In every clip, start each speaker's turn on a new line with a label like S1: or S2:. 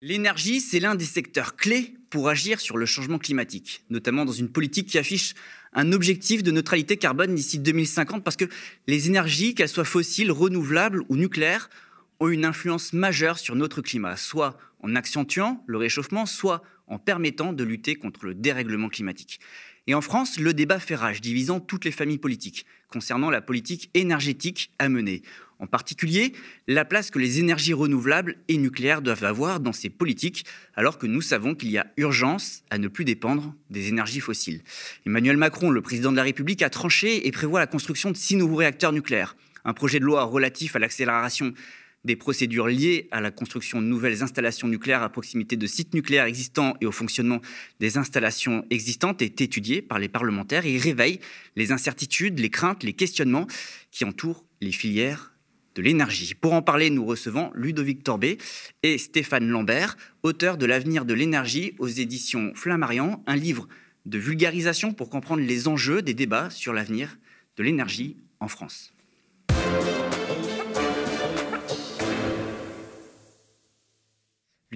S1: L'énergie, c'est l'un des secteurs clés pour agir sur le changement climatique, notamment dans une politique qui affiche un objectif de neutralité carbone d'ici 2050, parce que les énergies, qu'elles soient fossiles, renouvelables ou nucléaires, ont une influence majeure sur notre climat, soit en accentuant le réchauffement, soit en permettant de lutter contre le dérèglement climatique. Et en France, le débat fait rage, divisant toutes les familles politiques concernant la politique énergétique à mener. En particulier, la place que les énergies renouvelables et nucléaires doivent avoir dans ces politiques, alors que nous savons qu'il y a urgence à ne plus dépendre des énergies fossiles. Emmanuel Macron, le président de la République, a tranché et prévoit la construction de six nouveaux réacteurs nucléaires. Un projet de loi relatif à l'accélération des procédures liées à la construction de nouvelles installations nucléaires à proximité de sites nucléaires existants et au fonctionnement des installations existantes est étudié par les parlementaires et réveille les incertitudes, les craintes, les questionnements qui entourent les filières de l'énergie. Pour en parler, nous recevons Ludovic Torbet et Stéphane Lambert, auteurs de L'avenir de l'énergie aux éditions Flammarion, un livre de vulgarisation pour comprendre les enjeux des débats sur l'avenir de l'énergie en France.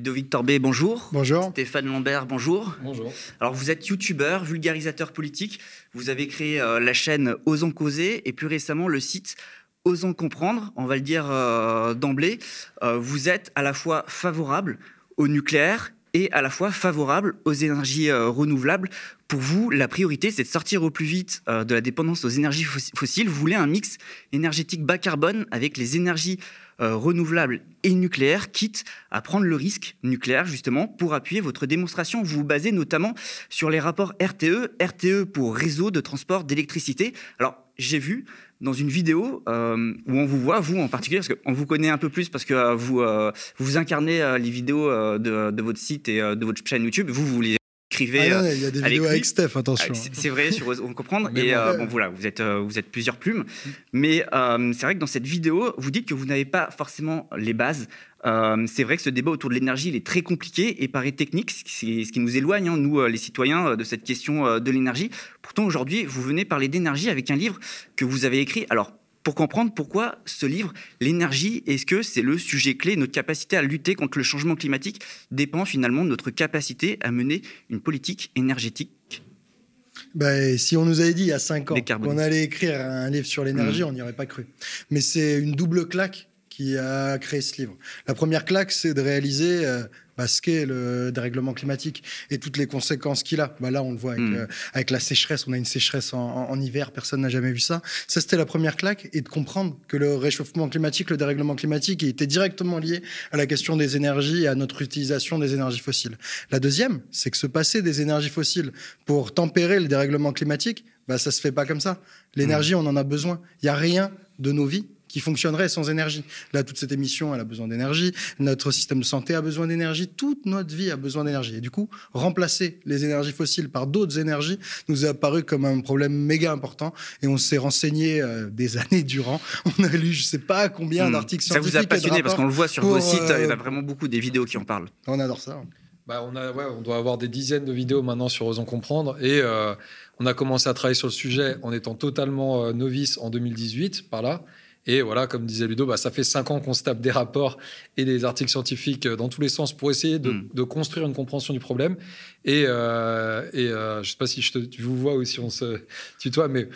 S1: Ludovic Torbet, bonjour.
S2: Bonjour.
S1: Stéphane Lambert, bonjour.
S3: Bonjour.
S1: Alors vous êtes youtubeur, vulgarisateur politique. Vous avez créé euh, la chaîne Osons causer et plus récemment le site Osons comprendre. On va le dire euh, d'emblée. Euh, vous êtes à la fois favorable au nucléaire et à la fois favorable aux énergies renouvelables. Pour vous, la priorité, c'est de sortir au plus vite de la dépendance aux énergies fossiles. Vous voulez un mix énergétique bas carbone avec les énergies euh, renouvelables et nucléaires, quitte à prendre le risque nucléaire justement pour appuyer votre démonstration. Vous vous basez notamment sur les rapports RTE, RTE pour réseau de transport d'électricité. Alors j'ai vu dans une vidéo euh, où on vous voit, vous en particulier, parce qu'on vous connaît un peu plus parce que euh, vous, vous incarnez les vidéos de, de, votre site et de votre chaîne YouTube. Vous, vous les
S2: ah il y a des vidéos avec Steph, attention.
S1: Ah, c'est vrai, sur on comprendre. et euh, bon, voilà, vous êtes, euh, vous êtes plusieurs plumes. Mais euh, c'est vrai que dans cette vidéo, vous dites que vous n'avez pas forcément les bases. c'est vrai que ce débat autour de l'énergie, il est très compliqué et paraît technique, c'est ce qui nous éloigne, hein, nous, les citoyens, de cette question de l'énergie. Pourtant, aujourd'hui, vous venez parler d'énergie avec un livre que vous avez écrit. Alors, pour comprendre pourquoi ce livre, l'énergie, est-ce que c'est le sujet clé Notre capacité à lutter contre le changement climatique dépend finalement de notre capacité à mener une politique énergétique?
S2: Ben, si on nous avait dit il y a 5 ans qu'on allait écrire un livre sur l'énergie, mmh. on n'y aurait pas cru. Mais c'est une double claque qui a créé ce livre. La première claque, c'est de réaliser euh, bah, ce qu'est le dérèglement climatique et toutes les conséquences qu'il a. Bah, là, on le voit avec, hmm. euh, avec, la sécheresse. On a une sécheresse en, hiver, personne n'a jamais vu ça. Ça, c'était la première claque et de comprendre que le réchauffement climatique, le dérèglement climatique, était directement lié à la question des énergies et à notre utilisation des énergies fossiles. La deuxième, c'est que se passer des énergies fossiles pour tempérer le dérèglement climatique, bah, ça se fait pas comme ça. L'énergie, hmm. on en a besoin. Il y a rien de nos vies qui fonctionnerait sans énergie. Là, toute cette émission, elle a besoin d'énergie. Notre système de santé a besoin d'énergie. Toute notre vie a besoin d'énergie. Et du coup, remplacer les énergies fossiles par d'autres énergies nous est apparu comme un problème méga important. Et on s'est renseigné euh, des années durant. On a lu, je sais pas combien hmm. d'articles scientifiques.
S1: Ça vous a passionné parce qu'on le voit sur vos sites. il y a euh, vraiment beaucoup des vidéos qui en parlent.
S2: On adore ça.
S3: Bah, on, a, ouais, on doit avoir des dizaines de vidéos maintenant sur Osons Comprendre. Et euh, on a commencé à travailler sur le sujet en étant totalement novice en 2018, par là. Et voilà, comme disait Ludo, bah, ça fait cinq ans qu'on se tape des rapports et des articles scientifiques euh, dans tous les sens pour essayer de, hmm. construire une compréhension du problème. Et, euh, et euh, je ne sais pas si je te, tu vous vois ou si on se tutoie, mais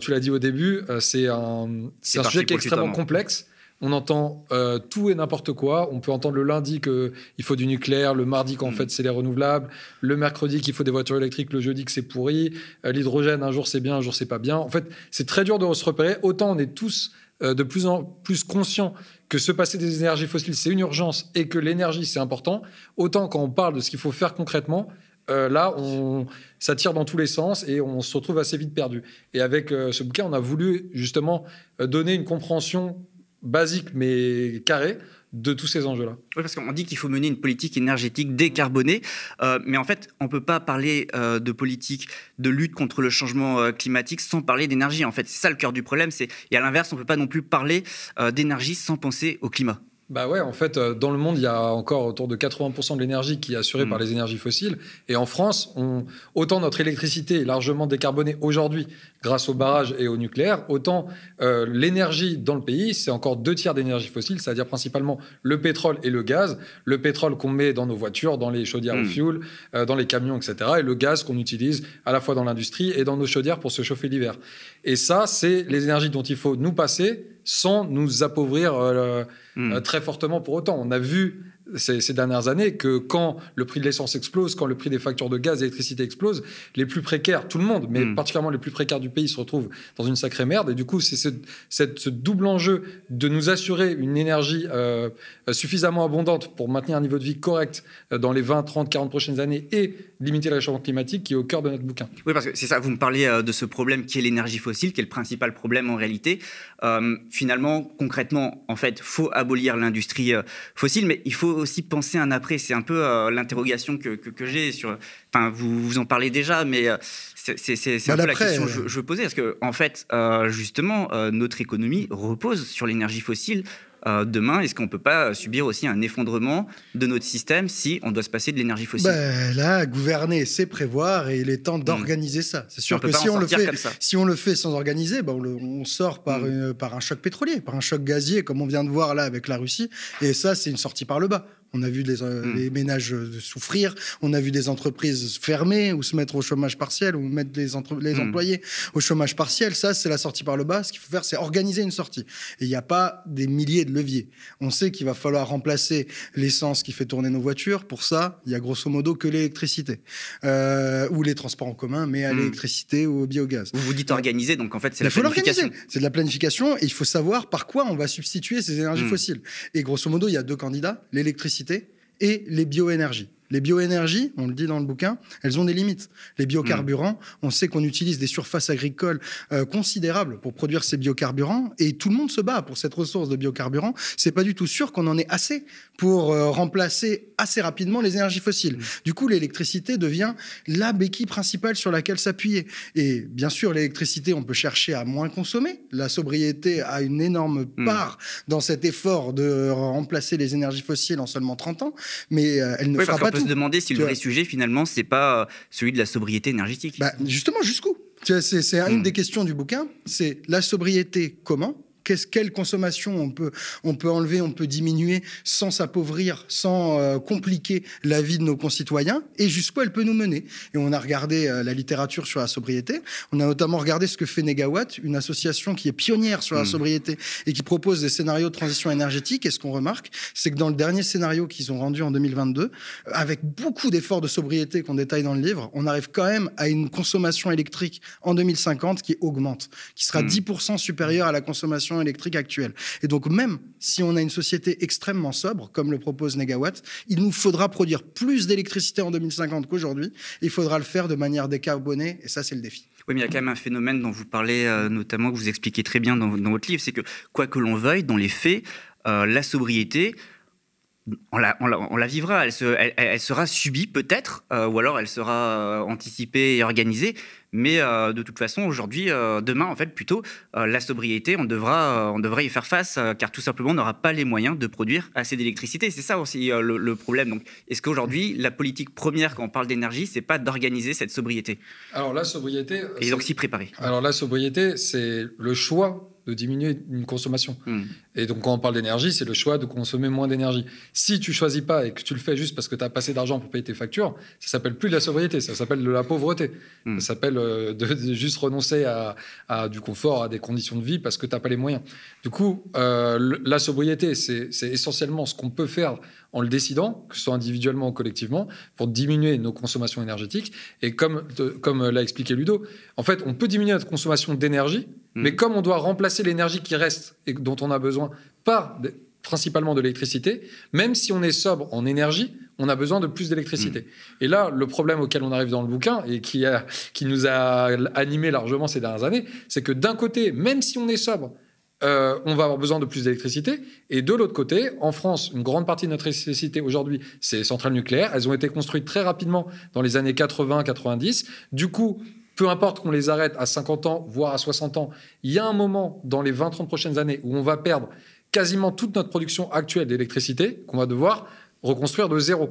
S3: tu l'as dit au début, c'est un, un sujet qui est extrêmement complexe on entend euh, tout et n'importe quoi. On peut entendre le lundi qu'il faut du nucléaire, le mardi qu'en mm. fait c'est les renouvelables, le mercredi qu'il faut des voitures électriques, le jeudi que c'est pourri, euh, l'hydrogène un jour c'est bien, un jour c'est pas bien. En fait, c'est très dur de se repérer. Autant on est tous euh, de plus en plus conscients que se passer des énergies fossiles c'est une urgence et que l'énergie c'est important. Autant quand on parle de ce qu'il faut faire concrètement, là, on, ça tire dans tous les sens et on se retrouve assez vite perdu. Et avec ce bouquin, on a voulu justement donner une compréhension basique mais carré de tous ces enjeux-là.
S1: Oui, parce qu'on dit qu'il faut mener une politique énergétique décarbonée, euh, mais en fait, on ne peut pas parler euh, de politique de lutte contre le changement euh, climatique sans parler d'énergie. En fait, c'est ça le cœur du problème. Et à l'inverse, on ne peut pas non plus parler d'énergie sans penser au climat.
S3: Bah ouais, en fait, dans le monde, il y a encore autour de 80% de l'énergie qui est assurée par mm. les énergies fossiles. Et en France, on, autant notre électricité est largement décarbonée aujourd'hui grâce au barrage et au nucléaire, autant euh, l'énergie dans le pays, c'est encore deux tiers d'énergie fossile, c'est-à-dire principalement le pétrole et le gaz. Le pétrole qu'on met dans nos voitures, dans les chaudières au hmm. fioul, euh, dans les camions, etc. Et le gaz qu'on utilise à la fois dans l'industrie et dans nos chaudières pour se chauffer l'hiver. Et ça, c'est les énergies dont il faut nous passer sans nous appauvrir euh, hmm. très fortement pour autant. On a vu ces, dernières années que quand le prix de l'essence explose, quand le prix des factures de gaz et d'électricité explose, les plus précaires, tout le monde, mais hmm. particulièrement les plus précaires du pays, se retrouvent dans une sacrée merde. Et du coup, c'est ce, double enjeu de nous assurer une énergie euh, suffisamment abondante pour maintenir un niveau de vie correct euh, dans les 20, 30, 40 prochaines années et limiter le réchauffement climatique qui est au cœur de notre bouquin.
S1: Oui, parce que c'est ça, vous me parlez euh, de ce problème qui est l'énergie fossile, qui est le principal problème en réalité. finalement, concrètement, en fait, faut abolir l'industrie fossile, mais il faut aussi penser un après. C'est un peu euh, l'interrogation que, que, j'ai sur. Enfin, vous, vous en parlez déjà, mais euh, c'est un peu la question que je, je posais. Parce que, en fait, euh, justement, notre économie repose sur l'énergie fossile. Demain, est-ce qu'on ne peut pas subir aussi un effondrement de notre système si on doit se passer de l'énergie fossile?
S2: Ben, Là, gouverner, c'est prévoir et il est temps d'organiser ça. C'est sûr que si on, le fait, si on le fait sans organiser, ben on, sort par, mm. par un choc pétrolier, par un choc gazier, comme on vient de voir là avec la Russie. Et ça, c'est une sortie par le bas. On a vu euh, hmm. les, ménages euh, souffrir, on a vu des entreprises fermer ou se mettre au chômage partiel ou mettre les, les hmm. employés au chômage partiel. Ça, c'est la sortie par le bas. Ce qu'il faut faire, c'est organiser une sortie. Et il n'y a pas des milliers de leviers. On sait qu'il va falloir remplacer l'essence qui fait tourner nos voitures. Pour ça, il y a grosso modo que l'électricité euh, ou les transports en commun, mais à hmm. l'électricité ou au biogaz.
S1: Vous vous dites organiser, donc en fait, c'est la planification.
S2: C'est de la planification et il faut savoir par quoi on va substituer ces énergies fossiles. Et grosso modo, il y a deux candidats l'électricité et les bioénergies. Les bioénergies, on le dit dans le bouquin, elles ont des limites. Les biocarburants, mm. on sait qu'on utilise des surfaces agricoles euh, considérables pour produire ces biocarburants et tout le monde se bat pour cette ressource de biocarburants. C'est pas du tout sûr qu'on en ait assez pour euh, remplacer assez rapidement les énergies fossiles. Mm. Du coup, l'électricité devient la béquille principale sur laquelle s'appuyer. Et bien sûr, l'électricité, on peut chercher à moins consommer. La sobriété a une énorme mm. part dans cet effort de remplacer les énergies fossiles en seulement 30 ans, mais euh, elle ne fera pas
S1: se demander si le vrai sujet, finalement, c'est pas euh, celui de la sobriété énergétique.
S2: Bah, justement, jusqu'où? C'est une hmm. des questions du bouquin. C'est la sobriété comment? Quelle consommation on peut, on peut enlever, on peut diminuer sans s'appauvrir, sans euh, compliquer la vie de nos concitoyens, et jusqu'où elle peut nous mener. Et on a regardé euh, la littérature sur la sobriété. On a notamment regardé ce que fait Negawatt, une association qui est pionnière sur la hmm. sobriété et qui propose des scénarios de transition énergétique. Et ce qu'on remarque, c'est que dans le dernier scénario qu'ils ont rendu en 2022, avec beaucoup d'efforts de sobriété qu'on détaille dans le livre, on arrive quand même à une consommation électrique en 2050 qui augmente, qui sera 10% hmm. supérieure à la consommation électrique actuelle. Et donc même si on a une société extrêmement sobre, comme le propose Negawatt, il nous faudra produire plus d'électricité en 2050 qu'aujourd'hui. Il faudra le faire de manière décarbonée, et ça c'est le défi.
S1: Oui, mais il y a quand même un phénomène dont vous parlez euh, notamment, que vous expliquez très bien dans, votre livre, c'est que quoi que l'on veuille, dans les faits, euh, la sobriété, on la, on, la, vivra, elle, elle, sera subie peut-être, euh, ou alors elle sera anticipée et organisée, mais euh, de toute façon, aujourd'hui, euh, demain, en fait, plutôt, euh, la sobriété, on devra, on devrait y faire face, car tout simplement, on n'aura pas les moyens de produire assez d'électricité. C'est ça aussi le, problème. Donc, est-ce qu'aujourd'hui, la politique première, quand on parle d'énergie, c'est pas d'organiser cette sobriété?
S3: Alors, la sobriété.
S1: Et donc s'y préparer.
S3: Alors, la sobriété, c'est le choix de diminuer une consommation. Hmm. Et donc, quand on parle d'énergie, c'est le choix de consommer moins d'énergie. Si tu choisis pas et que tu le fais juste parce que tu as passé d'argent pour payer tes factures, ça s'appelle plus de la sobriété, ça s'appelle de la pauvreté. Hmm. Ça s'appelle euh, de, juste renoncer à, du confort, à des conditions de vie parce que tu n'as pas les moyens. Du coup, euh, la sobriété, c'est essentiellement ce qu'on peut faire en le décidant, que ce soit individuellement ou collectivement, pour diminuer nos consommations énergétiques. Et comme, comme l'a expliqué Ludo, en fait, on peut diminuer notre consommation d'énergie, hmm. mais comme on doit remplacer l'énergie qui reste et dont on a besoin par principalement de l'électricité, même si on est sobre en énergie, on a besoin de plus d'électricité. Hmm. Et là, le problème auquel on arrive dans le bouquin, et qui, a, qui nous a animé largement ces dernières années, c'est que d'un côté, même si on est sobre, euh, on va avoir besoin de plus d'électricité. Et de l'autre côté, en France, une grande partie de notre électricité aujourd'hui, c'est les centrales nucléaires. Elles ont été construites très rapidement dans les années 80-90. Du coup, peu importe qu'on les arrête à 50 ans, voire à 60 ans, il y a un moment dans les 20-30 prochaines années où on va perdre quasiment toute notre production actuelle d'électricité qu'on va devoir reconstruire de zéro.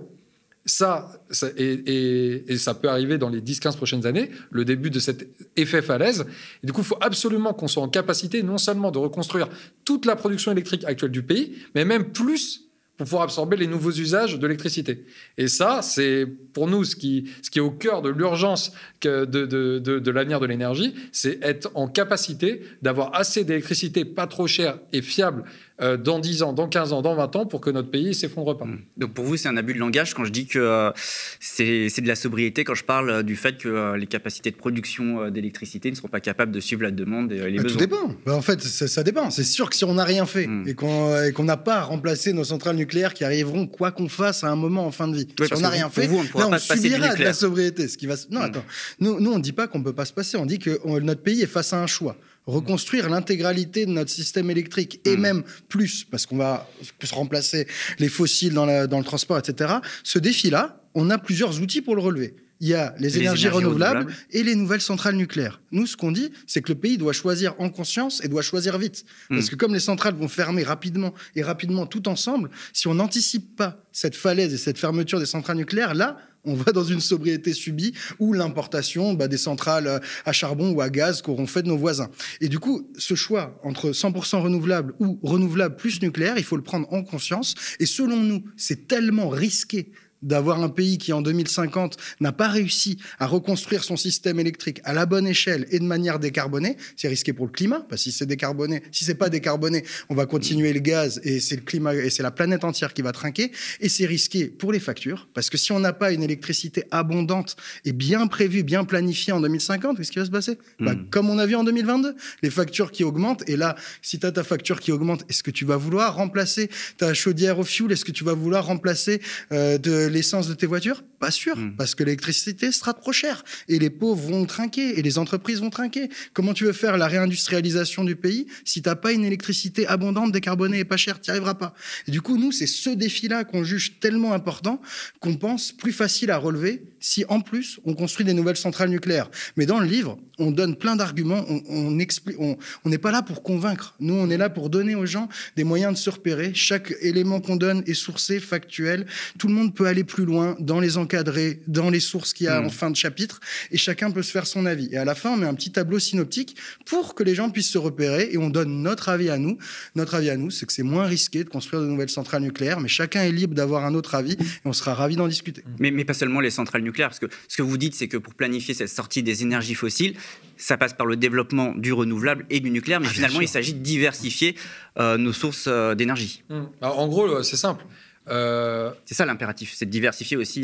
S3: Ça, et, ça peut arriver dans les 10-15 prochaines années, le début de cet effet falaise. Du coup, il faut absolument qu'on soit en capacité non seulement de reconstruire toute la production électrique actuelle du pays, mais même plus pour pouvoir absorber les nouveaux usages de l'électricité. Et ça, c'est pour nous ce qui, ce qui est au cœur de l'urgence de, de, de, de l'avenir de l'énergie, c'est être en capacité d'avoir assez d'électricité pas trop chère et fiable euh, dans 10 ans, dans 15 ans, dans 20 ans pour que notre pays s'effondre pas. Mmh.
S1: Donc pour vous, c'est un abus de langage quand je dis que euh, c'est de la sobriété, quand je parle euh, du fait que les capacités de production d'électricité ne seront pas capables de suivre la demande et les bah, besoins.
S2: Tout dépend. Bah, en fait, ça, dépend. C'est sûr que si on n'a rien fait mmh. et qu'on n'a pas remplacé nos centrales nucléaires qui arriveront quoi qu'on fasse à un moment en fin de vie, si on n'a rien fait, on, là, on subira de la sobriété. Ce qui va... Non, mmh. attends. Nous, nous on ne dit pas qu'on ne peut pas se passer. On dit que notre pays est face à un choix reconstruire l'intégralité de notre système électrique et hmm. même plus, parce qu'on va remplacer les fossiles dans, le transport, etc. Ce défi-là, on a plusieurs outils pour le relever. Il y a les, énergies, renouvelables, et les nouvelles centrales nucléaires. Nous, ce qu'on dit, c'est que le pays doit choisir en conscience et doit choisir vite. Hmm. Parce que comme les centrales vont fermer rapidement et rapidement tout ensemble, si on n'anticipe pas cette falaise et cette fermeture des centrales nucléaires, là, on va dans une sobriété subie ou l'importation bah, des centrales euh, à charbon ou à gaz qu'auront fait de nos voisins. Et du coup, ce choix entre 100% renouvelable ou renouvelable plus nucléaire, il faut le prendre en conscience. Et selon nous, c'est tellement risqué d'avoir un pays qui en 2050 n'a pas réussi à reconstruire son système électrique à la bonne échelle et de manière décarbonée, c'est risqué pour le climat parce que si c'est décarboné, si c'est pas décarboné, on va continuer le gaz et c'est le climat et c'est la planète entière qui va trinquer. Et c'est risqué pour les factures parce que si on n'a pas une électricité abondante et bien prévue, bien planifiée en 2050, qu'est-ce qui va se passer? Bah, hmm. comme on a vu en 2022, les factures qui augmentent et là si tu as ta facture qui augmente, est-ce que tu vas vouloir remplacer ta chaudière au fioul, est-ce que tu vas vouloir remplacer euh, de l'essence de tes voitures? Pas sûr, hmm. parce que l'électricité sera trop chère et les pauvres vont trinquer et les entreprises vont trinquer. Comment tu veux faire la réindustrialisation du pays si t'as pas une électricité abondante, décarbonée et pas chère? Tu n'y arriveras pas. Et du coup, nous, c'est ce défi-là qu'on juge tellement important qu'on pense plus facile à relever si en plus on construit des nouvelles centrales nucléaires. Mais dans le livre, on donne plein d'arguments, on, on explique, on n'est pas là pour convaincre. Nous, on est là pour donner aux gens des moyens de se repérer. Chaque élément qu'on donne est sourcé, factuel. Tout le monde peut aller plus loin dans les encadrés, dans les sources qu'il y a hmm. en fin de chapitre, et chacun peut se faire son avis. Et à la fin, on met un petit tableau synoptique pour que les gens puissent se repérer et on donne notre avis à nous. Notre avis à nous, c'est que c'est moins risqué de construire de nouvelles centrales nucléaires, mais chacun est libre d'avoir un autre avis et on sera ravi d'en discuter.
S1: Mais, mais pas seulement les centrales nucléaires, parce que ce que vous dites, c'est que pour planifier cette sortie des énergies fossiles, ça passe par le développement du renouvelable et du nucléaire, mais ah, finalement, il s'agit de diversifier euh, nos sources euh, d'énergie.
S3: Hmm. En gros, c'est simple.
S1: Euh, c'est ça l'impératif, c'est de diversifier aussi.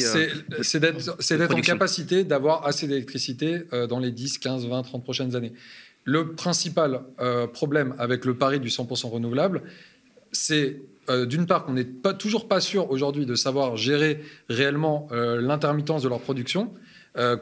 S3: c'est d'être en capacité d'avoir assez d'électricité dans les 10, 15, 20, 30 prochaines années. Le principal problème avec le pari du 100% renouvelable, c'est d'une part qu'on n'est pas, toujours pas sûr aujourd'hui de savoir gérer réellement l'intermittence de leur production. Euh,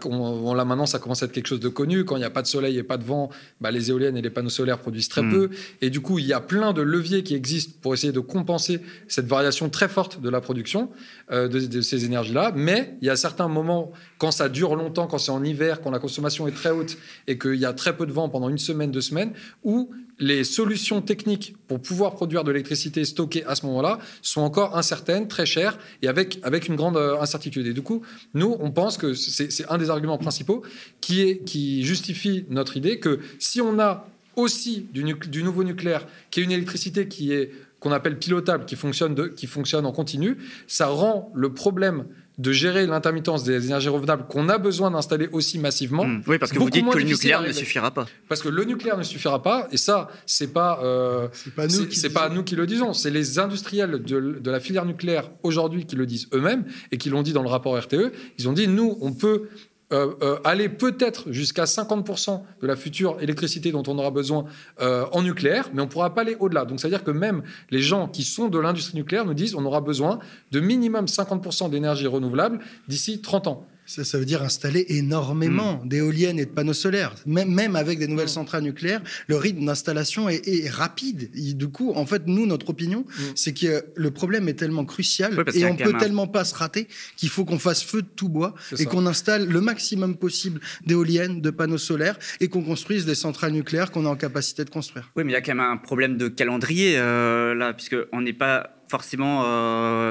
S3: là maintenant, ça commence à être quelque chose de connu. Quand il n'y a pas de soleil et pas de vent, bah, les éoliennes et les panneaux solaires produisent très hmm. peu. Et du coup, il y a plein de leviers qui existent pour essayer de compenser cette variation très forte de la production euh, de, ces énergies-là. Mais il y a certains moments, quand ça dure longtemps, quand c'est en hiver, quand la consommation est très haute et qu'il y a très peu de vent pendant une semaine, deux semaines, où les solutions techniques pour pouvoir produire de l'électricité stockée à ce moment-là sont encore incertaines, très chères et avec, avec une grande euh, incertitude. Et du coup, nous, on pense que c'est un des arguments principaux qui, est, qui justifie notre idée que si on a aussi du, nouveau nucléaire, qui est une électricité qui est qu'on appelle pilotable, qui fonctionne, de, qui fonctionne en continu, ça rend le problème de gérer l'intermittence des énergies renouvelables qu'on a besoin d'installer aussi massivement.
S1: Hmm. Oui, parce que vous dites que le nucléaire ne suffira pas.
S3: Parce que le nucléaire ne suffira pas, et ça, c'est pas, euh, pas nous, qui, pas nous qui le disons, c'est les industriels de, de, la filière nucléaire aujourd'hui qui le disent eux-mêmes et qui l'ont dit dans le rapport RTE. Ils ont dit nous, on peut euh, euh, aller peut-être jusqu'à 50% de la future électricité dont on aura besoin euh, en nucléaire, mais on ne pourra pas aller au-delà. Donc, c'est-à-dire que même les gens qui sont de l'industrie nucléaire nous disent on aura besoin de minimum 50% d'énergie renouvelable d'ici 30 ans.
S2: Ça, veut dire installer énormément hmm. d'éoliennes et de panneaux solaires. Même, même avec des nouvelles hmm. centrales nucléaires, le rythme d'installation est, rapide. du coup, en fait, nous, notre opinion, hmm. c'est que le problème est tellement crucial et on peut tellement pas se rater qu'il faut qu'on fasse feu de tout bois et qu'on installe le maximum possible d'éoliennes, de panneaux solaires et qu'on construise des centrales nucléaires qu'on est en capacité de construire.
S1: Oui, mais il y a quand même un problème de calendrier euh, là, puisque on n'est pas forcément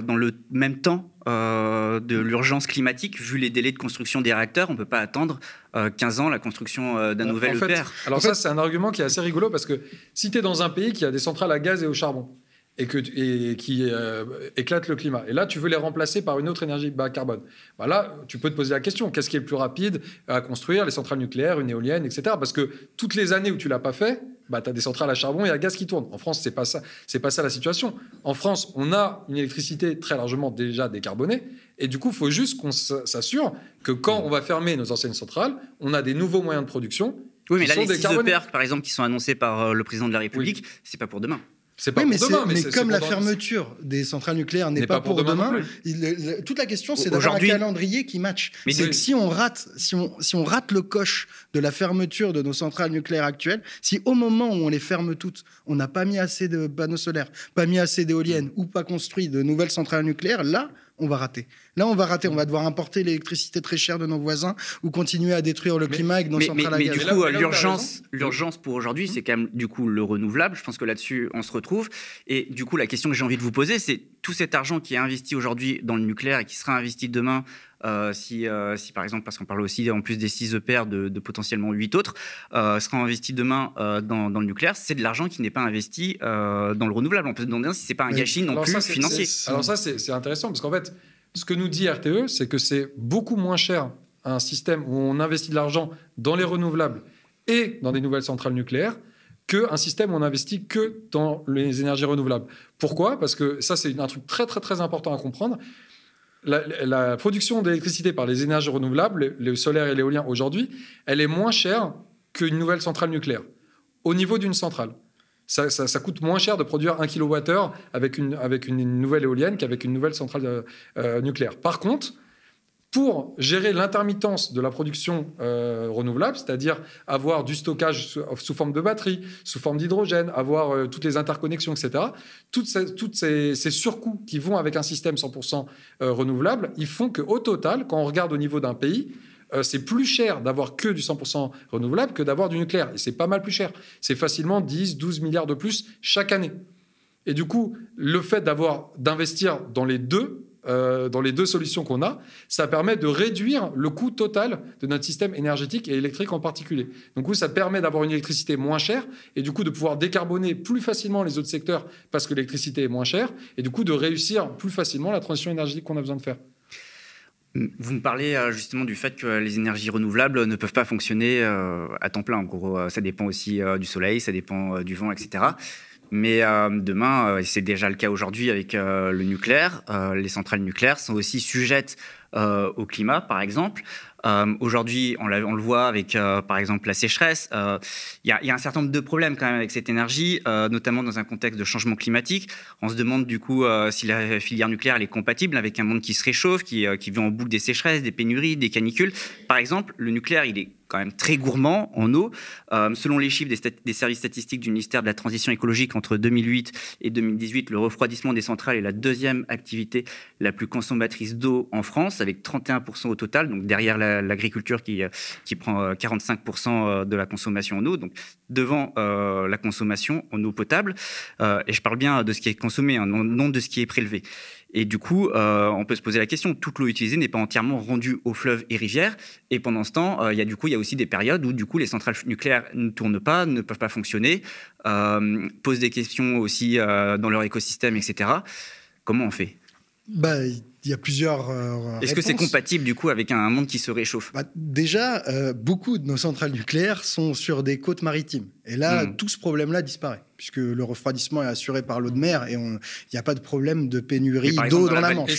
S1: dans le même temps de l'urgence climatique, vu les délais de construction des réacteurs. On ne peut pas attendre 15 ans la construction d'un nouvel EPR.
S3: Alors ça, c'est un argument qui est assez rigolo parce que si tu es dans un pays qui a des centrales à gaz et au charbon, et, que, et qui euh, éclate le climat. Et là, tu veux les remplacer par une autre énergie bas carbone. Bah là, tu peux te poser la question qu'est-ce qui est le plus rapide à construire Les centrales nucléaires, une éolienne, etc. Parce que toutes les années où tu l'as pas fait, bah, tu as des centrales à charbon et à gaz qui tournent. En France, c'est pas ça. C'est pas ça la situation. En France, on a une électricité très largement déjà décarbonée. Et du coup, il faut juste qu'on s'assure que quand on va fermer nos anciennes centrales, on a des nouveaux moyens de production.
S1: Oui, mais là, les six EPR, par exemple, qui sont annoncés par euh, le président de la République, c'est pas pour demain.
S2: C'est pas pour demain, mais, comme la fermeture des centrales nucléaires n'est pas, pour demain, toute la question c'est d'avoir un calendrier qui match. Mais si on rate, si on, si on rate le coche de la fermeture de nos centrales nucléaires actuelles, si au moment où on les ferme toutes, on n'a pas mis assez de panneaux solaires, pas mis assez d'éoliennes ou pas construit de nouvelles centrales nucléaires, là on va rater. Là, on va rater. On va devoir importer l'électricité très chère de nos voisins ou continuer à détruire le climat avec nos centrales
S1: à gaz. Mais du coup, l'urgence, l'urgence pour aujourd'hui, c'est quand même du coup le renouvelable. Je pense que là-dessus, on se retrouve. Et du coup, la question que j'ai envie de vous poser, c'est tout cet argent qui est investi aujourd'hui dans le nucléaire et qui sera investi demain euh, si, euh, si, par exemple, parce qu'on parle aussi en plus des 6 EPR de, de potentiellement 8 autres, euh, sera investi demain dans, dans, le nucléaire, c'est de l'argent qui n'est pas investi dans le renouvelable. On peut se demander si c'est pas un gâchis non plus financier.
S3: Alors ça, c'est intéressant parce qu'en fait, ce que nous dit RTE, c'est que c'est beaucoup moins cher un système où on investit de l'argent dans les renouvelables et dans des nouvelles centrales nucléaires qu'un système où on investit que dans les énergies renouvelables. Pourquoi? Parce que ça, c'est un truc très, très, très important à comprendre. La, production d'électricité par les énergies renouvelables, le solaire et l'éolien aujourd'hui, elle est moins chère qu'une nouvelle centrale nucléaire, au niveau d'une centrale ça, coûte moins cher de produire un kilowattheure avec une, avec une nouvelle éolienne qu'avec une nouvelle centrale euh, euh, nucléaire. Par contre, pour gérer l'intermittence de la production euh, renouvelable, c'est-à-dire avoir du stockage sous, forme de batterie, sous forme d'hydrogène, avoir toutes les interconnexions, etc., toutes ces, surcoûts qui vont avec un système 100% renouvelable, ils font qu'au total, quand on regarde au niveau d'un pays, euh, c'est plus cher d'avoir que du 100% renouvelable que d'avoir du nucléaire. Et c'est pas mal plus cher. C'est facilement 10, 12 milliards de plus chaque année. Et du coup, le fait d'avoir d'investir dans les deux, euh, dans les deux solutions qu'on a, ça permet de réduire le coût total de notre système énergétique et électrique en particulier. Donc, ça permet d'avoir une électricité moins chère et du coup de pouvoir décarboner plus facilement les autres secteurs parce que l'électricité est moins chère et du coup de réussir plus facilement la transition énergétique qu'on a besoin de faire.
S1: Vous me parlez euh, justement du fait que les énergies renouvelables ne peuvent pas fonctionner euh, à temps plein. En gros, ça dépend aussi du soleil, ça dépend du vent, etc. Mais demain, et c'est déjà le cas aujourd'hui avec le nucléaire, les centrales nucléaires sont aussi sujettes au climat, par exemple. Euh, aujourd'hui, on, le voit avec, euh, par exemple, la sécheresse. Euh, il y, a un certain nombre de problèmes quand même avec cette énergie, notamment dans un contexte de changement climatique. On se demande du coup si la filière nucléaire est compatible avec un monde qui se réchauffe, qui, qui vit en boucle des sécheresses, des pénuries, des canicules. Par exemple, le nucléaire, il est quand même très gourmand en eau. Euh, selon les chiffres des, services statistiques du ministère de la Transition écologique entre 2008 et 2018, le refroidissement des centrales est la deuxième activité la plus consommatrice d'eau en France, avec 31% au total, donc derrière l'agriculture qui, qui prend 45% euh, euh, de la consommation en eau, donc devant la consommation en eau potable. et je parle bien de ce qui est consommé, hein, non de ce qui est prélevé. Et du coup, euh, on peut se poser la question, toute l'eau utilisée n'est pas entièrement rendue aux fleuves et rivières. Et pendant ce temps, euh, il y a y a aussi des périodes où du coup, les centrales nucléaires ne tournent pas, ne peuvent pas fonctionner, euh, posent des questions aussi dans leur écosystème, etc. Comment on fait?
S2: Bah, il y a plusieurs. Euh,
S1: Est-ce que c'est compatible du coup avec un monde qui se réchauffe?
S2: Bah, Déjà, euh, beaucoup de nos centrales nucléaires sont sur des côtes maritimes. Et là, hmm. tout ce problème-là disparaît, puisque le refroidissement est assuré par l'eau de mer et il n'y a pas de problème de pénurie d'eau dans, la, Manche.
S3: Et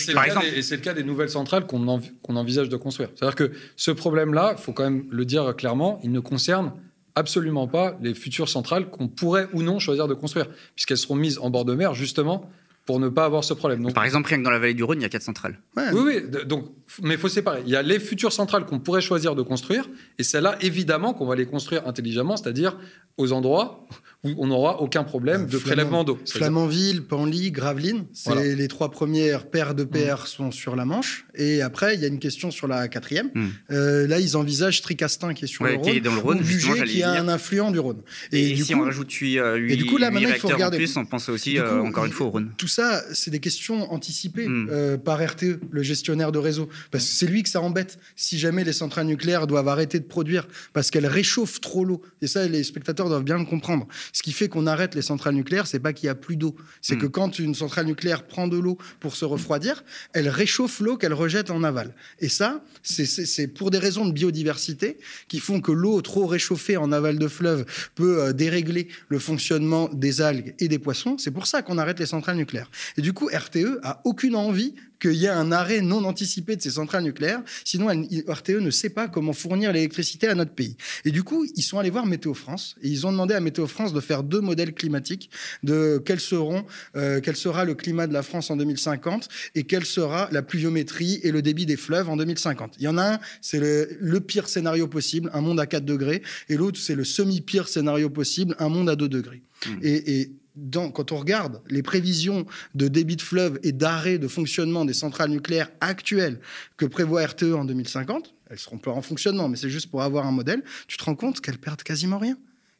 S3: c'est le, cas des nouvelles centrales qu'on envisage de construire. C'est-à-dire que ce problème-là, il faut quand même le dire clairement, il ne concerne absolument pas les futures centrales qu'on pourrait ou non choisir de construire, puisqu'elles seront mises en bord de mer justement pour ne pas avoir ce problème.
S1: Donc, Par exemple, rien que dans la vallée du Rhône, il y a quatre centrales.
S3: Oui, oui. Donc, mais il faut séparer. Il y a les futures centrales qu'on pourrait choisir de construire, et celles-là, évidemment, qu'on va les construire intelligemment, c'est-à-dire aux endroits où on n'aura aucun problème de prélèvement d'eau.
S2: Flamanville, Panly, Gravelines, c'est les trois premières paires de PR sont sur la Manche. Et après, il y a une question sur la quatrième. Hmm. Euh, là, ils envisagent Tricastin qui est sur le Rhône, qui est dans le Rhône, ou qui a un influent du Rhône.
S1: Et, du si on rajoute 8, euh, et du coup, là, maintenant, il faut regarder. En plus, on pense aussi euh, encore une fois au Rhône.
S2: Tout ça, c'est des questions anticipées hmm. par RTE, le gestionnaire de réseau, parce que c'est lui que ça embête. Si jamais les centrales nucléaires doivent arrêter de produire parce qu'elles réchauffent trop l'eau, et ça, les spectateurs doivent bien le comprendre. Ce qui fait qu'on arrête les centrales nucléaires, c'est pas qu'il y a plus d'eau, c'est hmm. que quand une centrale nucléaire prend de l'eau pour se refroidir, elle réchauffe l'eau qu'elle rejette en aval. Et ça, c'est pour des raisons de biodiversité qui font que l'eau trop réchauffée en aval de fleuve peut euh, dérégler le fonctionnement des algues et des poissons. C'est pour ça qu'on arrête les centrales nucléaires. Et du coup, RTE a aucune envie qu'il y ait un arrêt non anticipé de ces centrales nucléaires. Sinon, RTE ne sait pas comment fournir l'électricité à notre pays. Et du coup, ils sont allés voir Météo France et ils ont demandé à Météo France de faire deux modèles climatiques de quels seront, euh, quel sera le climat de la France en 2050 et quelle sera la pluviométrie et le débit des fleuves en 2050. Il y en a un, c'est le, pire scénario possible, un monde à 4 degrés, et l'autre, c'est le semi-pire scénario possible, un monde à 2 degrés. Mmh. Et, quand on regarde les prévisions de débit de fleuve et d'arrêt de fonctionnement des centrales nucléaires actuelles que prévoit RTE en 2050, elles seront pas en fonctionnement, mais c'est juste pour avoir un modèle, tu te rends compte qu'elles perdent quasiment rien.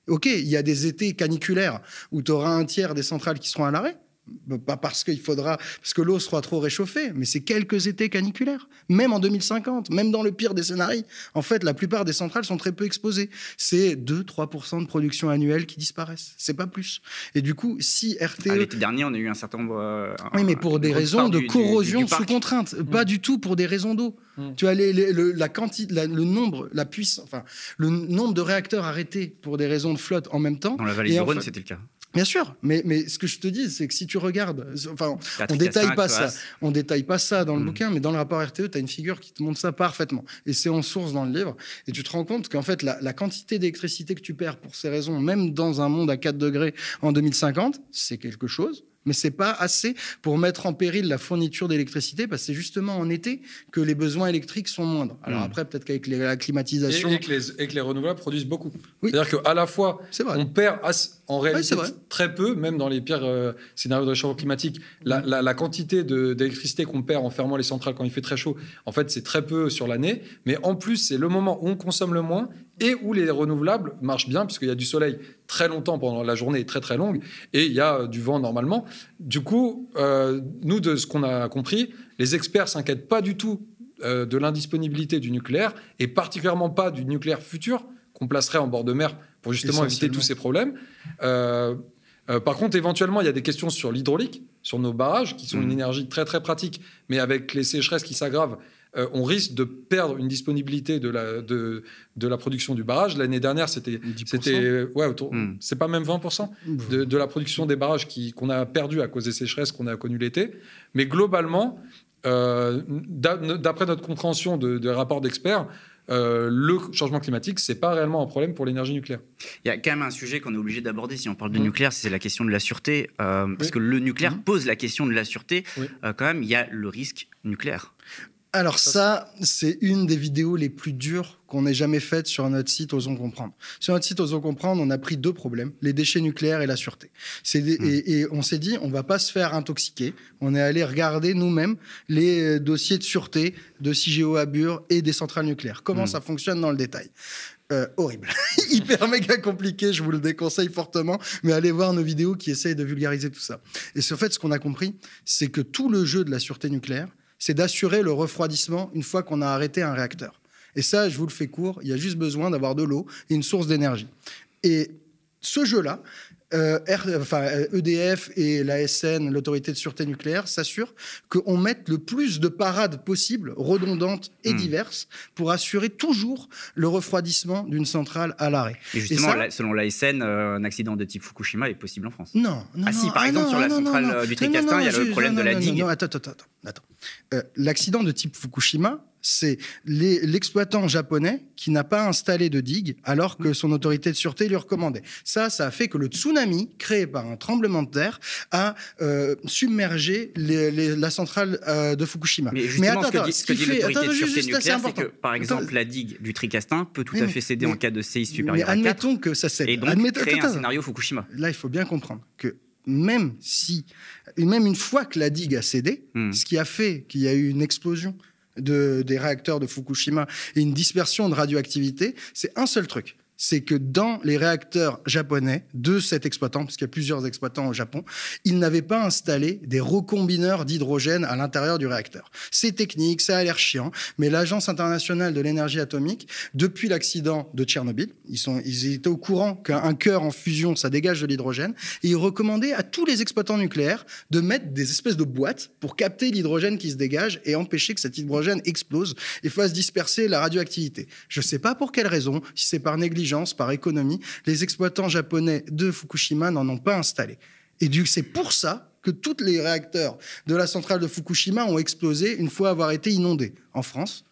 S2: Ok, il y a des étés caniculaires où tu auras un tiers des centrales qui seront à l'arrêt, pas parce qu'il faudra, parce que l'eau sera trop réchauffée, mais c'est quelques étés caniculaires. Même en 2050, même dans le pire des scénarios, en fait, la plupart des centrales sont très peu exposées. C'est 2-3% de production annuelle qui disparaissent. C'est pas plus. Et du coup, si RTE. Ah,
S1: l'été dernier, on a eu un certain nombre.
S2: Euh, oui, mais pour des raisons de corrosion sous contrainte, mmh. pas du tout pour des raisons d'eau. Mmh. Tu as le, la quantité, le nombre, la puissance, enfin, le nombre de réacteurs arrêtés pour des raisons de flotte en même temps.
S1: Dans la vallée du Rhône, c'était le cas.
S2: Bien sûr, mais, mais ce que je te dis, c'est que si tu regardes, enfin, on détaille pas ça, on détaille pas ça dans le hmm. bouquin, mais dans le rapport RTE, tu as une figure qui te montre ça parfaitement. Et c'est en source dans le livre. Et tu te rends compte qu'en fait, la, la quantité d'électricité que tu perds pour ces raisons, même dans un monde à 4 degrés en 2050, c'est quelque chose mais c'est pas assez pour mettre en péril la fourniture d'électricité parce que c'est justement en été que les besoins électriques sont moindres. Alors hmm. après, peut-être qu'avec la climatisation.
S3: Et, que les, et, que les, renouvelables produisent beaucoup. C'est-à-dire qu'à la fois, on perd en réalité très peu, même dans les pires euh, scénarios de réchauffement climatique, la, la, quantité d'électricité qu'on perd en fermant les centrales quand il fait très chaud, en fait, c'est très peu sur l'année. Mais en plus, c'est le moment où on consomme le moins et où les renouvelables marchent bien, puisqu'il y a du soleil très longtemps pendant la journée, très très longue, et il y a du vent normalement. Du coup, euh, nous, de ce qu'on a compris, les experts s'inquiètent pas du tout euh, de l'indisponibilité du nucléaire, et particulièrement pas du nucléaire futur qu'on placerait en bord de mer pour justement éviter tous ces problèmes. Euh, par contre, éventuellement, il y a des questions sur l'hydraulique, sur nos barrages, qui sont une mmh. énergie très très pratique, mais avec les sécheresses qui s'aggravent, euh, on risque de perdre une disponibilité de la, de, de la production du barrage. L'année dernière, c'était, c'était ouais, autour, hmm. c'est pas même 20% de, de, la production des barrages qui, qu'on a perdu à cause des sécheresses qu'on a connues l'été. Mais globalement, euh, d'après notre compréhension de, de rapports d'experts, euh, le changement climatique, c'est pas réellement un problème pour l'énergie nucléaire.
S1: Il y a quand même un sujet qu'on est obligé d'aborder si on parle de hmm. nucléaire, c'est la question de la sûreté, parce que le nucléaire hmm. pose la question de la sûreté. quand même, il y a le risque nucléaire.
S2: Alors ça, c'est une des vidéos les plus dures qu'on ait jamais faites sur notre site Osons Comprendre. Sur notre site Osons Comprendre, on a pris deux problèmes, les déchets nucléaires et la sûreté. Mmh. et, on s'est dit, on va pas se faire intoxiquer. On est allé regarder nous-mêmes les euh, dossiers de sûreté de CIGEO à Bure et des centrales nucléaires. Comment mmh. ça fonctionne dans le détail? Euh, horrible. Hyper méga compliqué, je vous le déconseille fortement, mais allez voir nos vidéos qui essayent de vulgariser tout ça. Et en fait, ce qu'on a compris, c'est que tout le jeu de la sûreté nucléaire, c'est d'assurer le refroidissement une fois qu'on a arrêté un réacteur. Et ça, je vous le fais court, il y a juste besoin d'avoir de l'eau et une source d'énergie. Et ce jeu-là, euh, enfin, EDF euh, e et l'ASN, l'autorité de sûreté nucléaire, s'assurent qu'on mette le plus de parades possibles, redondantes et hmm. diverses, pour assurer toujours le refroidissement d'une centrale à l'arrêt.
S1: Et justement, selon l'ASN, euh, un accident de type Fukushima est possible en France.
S2: Non, non
S1: Ah si, par ah, exemple, sur la centrale du Tricastin, il y a le problème de la digue.
S2: Non, attends, attends, attends. L'accident de type Fukushima, c'est l'exploitant japonais qui n'a pas installé de digue alors que son autorité de sûreté lui recommandait. Ça, ça a fait que le tsunami créé par un tremblement de terre a euh, submergé la centrale euh, de Fukushima.
S1: Mais, justement, ce que dit, ce que dit l'autorité de sûreté nucléaire, c'est que, par exemple, la digue du Tricastin peut tout à fait céder en cas de séisme supérieur
S2: mais admettons que ça cède.
S1: Et donc créer un scénario Fukushima.
S2: Là, il faut bien comprendre que même si, même une fois que la digue a cédé, hmm. ce qui a fait qu'il y a eu une explosion de, des réacteurs de Fukushima et une dispersion de radioactivité, c'est un seul truc c'est que dans les réacteurs japonais de cet exploitant, parce qu'il y a plusieurs exploitants au Japon, ils n'avaient pas installé des recombineurs d'hydrogène à l'intérieur du réacteur. C'est technique, ça a l'air chiant, mais l'Agence internationale de l'énergie atomique, depuis l'accident de Tchernobyl, ils étaient au courant qu'un cœur en fusion, ça dégage de l'hydrogène, et ils recommandaient à tous les exploitants nucléaires de mettre des espèces de boîtes pour capter l'hydrogène qui se dégage et empêcher que cet hydrogène explose et fasse disperser la radioactivité. Je ne sais pas pour quelle raison, si c'est par négligence, par économie, les exploitants japonais de Fukushima n'en ont pas installé. Et c'est pour ça que tous les réacteurs de la centrale de Fukushima ont explosé une fois avoir été inondés. En France,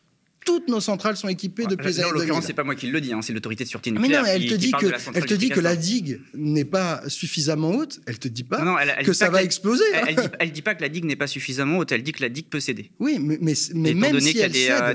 S2: toutes nos centrales sont équipées de
S1: pièces En l'occurrence, c'est pas moi qui le dis, hein, c'est l'autorité de sûreté nucléaire.
S2: Mais non, elle te dit que, elle te dit que la digue n'est pas suffisamment haute. Elle te dit pas que ça va exploser.
S1: Elle, hein. elle, dit, pas que la digue n'est pas suffisamment haute. Elle dit que la digue peut céder.
S2: Oui, mais, mais, même si elle euh,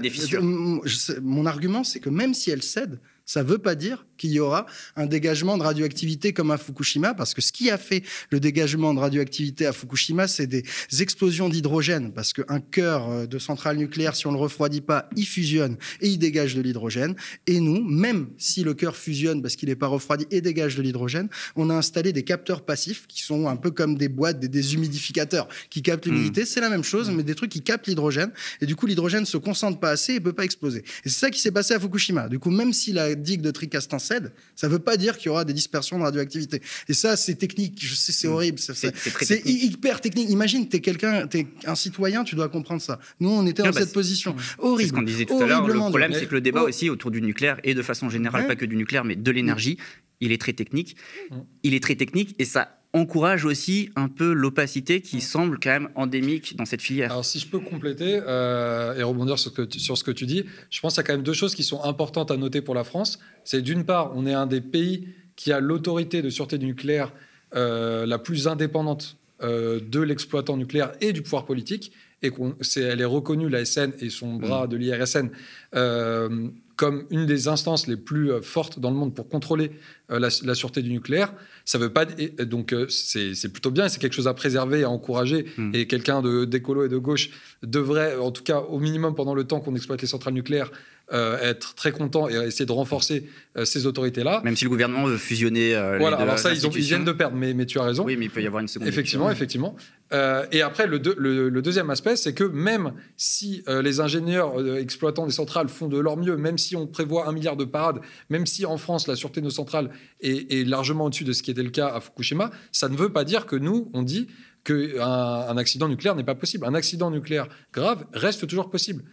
S2: cède, mon argument, c'est que même si elle cède, ça veut pas dire qu'il y aura un dégagement de radioactivité comme à Fukushima, parce que ce qui a fait le dégagement de radioactivité à Fukushima, c'est des explosions d'hydrogène, parce qu'un cœur euh, de centrale nucléaire, si on le refroidit pas, il fusionne et il dégage de l'hydrogène. Et nous, même si le cœur fusionne parce qu'il n'est pas refroidi et dégage de l'hydrogène, on a installé des capteurs passifs qui sont un peu comme des boîtes, des déshumidificateurs qui captent l'humidité. Hmm. C'est la même chose, mais des trucs qui captent l'hydrogène. Et du coup, l'hydrogène se concentre pas assez et peut pas exploser. Et c'est ça qui s'est passé à Fukushima. Du coup, même si la digue de Tricastin cède, ça ne veut pas dire qu'il y aura des dispersions de radioactivité. Et ça, c'est technique. Je sais, c'est mm. horrible. C'est hyper technique. Imagine, tu es quelqu'un, tu es un citoyen, tu dois comprendre ça. Nous, on était dans bah, cette position. Horrible. C'est ce
S1: qu'on disait tout à l'heure. Le problème, c'est que le débat aussi autour du nucléaire, et de façon générale, pas que du nucléaire, mais de l'énergie, il est très technique. Mm. Il est très technique et ça encourage aussi un peu l'opacité qui semble quand même endémique dans cette filière.
S3: Alors si je peux compléter euh, et rebondir sur ce, que sur ce que tu dis, je pense qu'il y a quand même deux choses qui sont importantes à noter pour la France. C'est d'une part, on est un des pays qui a l'autorité de sûreté du nucléaire euh, la plus indépendante euh, de l'exploitant nucléaire et du pouvoir politique, et elle est reconnue, la SN et son bras mmh. de l'IRSN, comme une des instances les plus fortes dans le monde pour contrôler la, la sûreté du nucléaire. Ça veut pas donc euh, c'est plutôt bien, c'est quelque chose à préserver, à encourager. Hmm. Et quelqu'un d'écolo et de gauche devrait, en tout cas au minimum pendant le temps qu'on exploite les centrales nucléaires, euh, être très content et essayer de renforcer euh, ces autorités-là.
S1: Même si le gouvernement veut fusionner.
S3: Euh, voilà, alors ça, ils, ont, ils, viennent de perdre, mais, mais, tu as raison.
S1: Oui, mais il peut y avoir une seconde.
S3: Effectivement, effectivement. et après, le, le, deuxième aspect, c'est que même si les ingénieurs exploitants des centrales font de leur mieux, même si on prévoit un milliard de parades, même si en France, la sûreté de nos centrales est, est largement au-dessus de ce qui était le cas à Fukushima, ça ne veut pas dire que nous, on dit qu'un un accident nucléaire n'est pas possible. Un accident nucléaire grave reste toujours possible.